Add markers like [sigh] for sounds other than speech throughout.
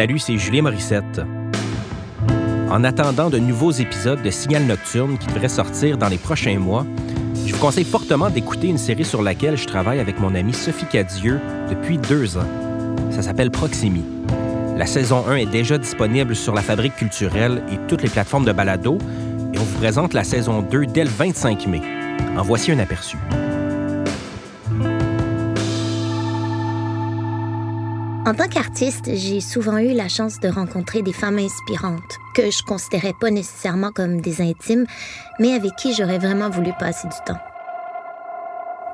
Salut, c'est Julien Morissette. En attendant de nouveaux épisodes de Signal Nocturne qui devraient sortir dans les prochains mois, je vous conseille fortement d'écouter une série sur laquelle je travaille avec mon amie Sophie Cadieux depuis deux ans. Ça s'appelle Proximi. La saison 1 est déjà disponible sur la Fabrique culturelle et toutes les plateformes de balado, et on vous présente la saison 2 dès le 25 mai. En voici un aperçu. En tant qu'artiste, j'ai souvent eu la chance de rencontrer des femmes inspirantes, que je considérais pas nécessairement comme des intimes, mais avec qui j'aurais vraiment voulu passer du temps.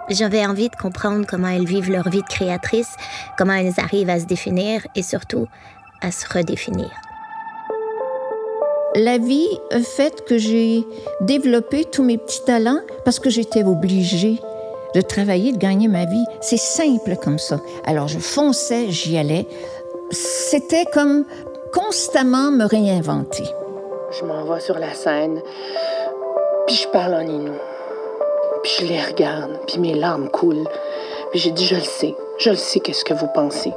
J'avais envie de comprendre comment elles vivent leur vie de créatrice, comment elles arrivent à se définir et surtout à se redéfinir. La vie a fait que j'ai développé tous mes petits talents parce que j'étais obligée de travailler, de gagner ma vie. C'est simple comme ça. Alors je fonçais, j'y allais. C'était comme constamment me réinventer. Je m'en vais sur la scène, puis je parle en inou. Puis je les regarde, puis mes larmes coulent. Puis j'ai dit, je le sais, je le sais qu'est-ce que vous pensez.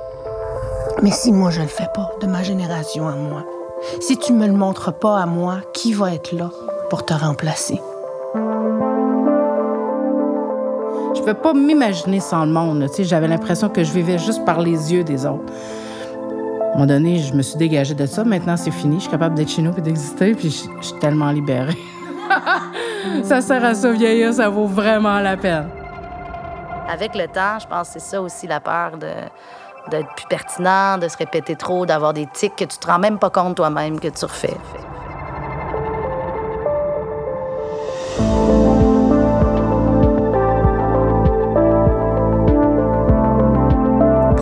Mais si moi je le fais pas, de ma génération à moi, si tu me le montres pas à moi, qui va être là pour te remplacer? Peux pas m'imaginer sans le monde. J'avais l'impression que je vivais juste par les yeux des autres. À un moment donné, je me suis dégagée de ça. Maintenant, c'est fini. Je suis capable d'être chez nous et d'exister, puis je, je suis tellement libérée. [laughs] ça sert à ça vieillir, ça vaut vraiment la peine. Avec le temps, je pense que c'est ça aussi la peur de d'être plus pertinent, de se répéter trop, d'avoir des tics que tu te rends même pas compte toi-même que tu refais.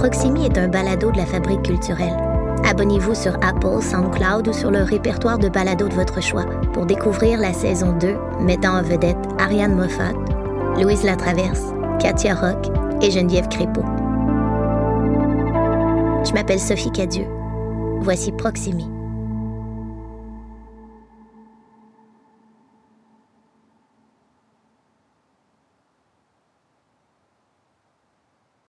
Proximi est un balado de la Fabrique culturelle. Abonnez-vous sur Apple, SoundCloud ou sur le répertoire de balados de votre choix pour découvrir la saison 2 mettant en vedette Ariane Moffat, Louise Latraverse, Katia Rock et Geneviève Crépeau. Je m'appelle Sophie Cadieux. Voici Proximi.